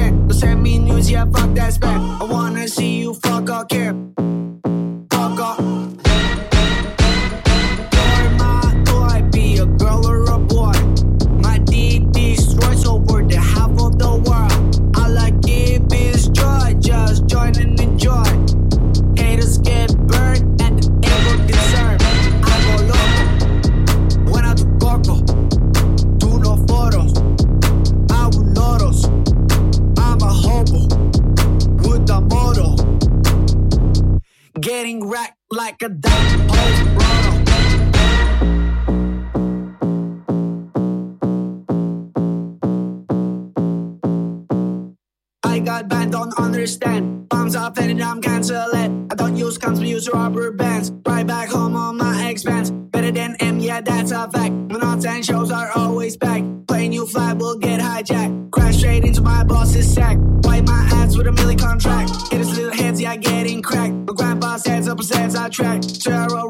Don't send me news, yeah, fuck that spec. I wanna see you fuck all care. track, terror.